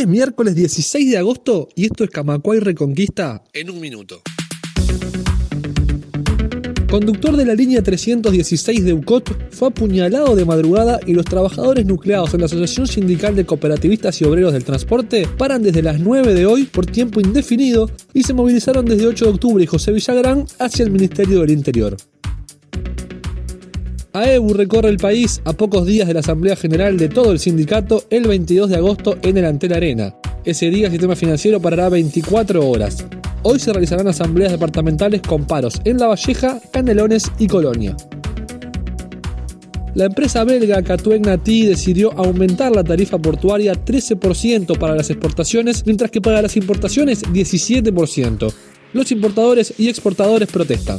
Es miércoles 16 de agosto y esto es Camacuay Reconquista en un minuto. Conductor de la línea 316 de UCOT fue apuñalado de madrugada y los trabajadores nucleados en la Asociación Sindical de Cooperativistas y Obreros del Transporte paran desde las 9 de hoy por tiempo indefinido y se movilizaron desde 8 de octubre y José Villagrán hacia el Ministerio del Interior. AEBU recorre el país a pocos días de la Asamblea General de todo el sindicato el 22 de agosto en el Antel Arena. Ese día el sistema financiero parará 24 horas. Hoy se realizarán asambleas departamentales con paros en La Valleja, Canelones y Colonia. La empresa belga Catuec Nati decidió aumentar la tarifa portuaria 13% para las exportaciones, mientras que para las importaciones 17%. Los importadores y exportadores protestan.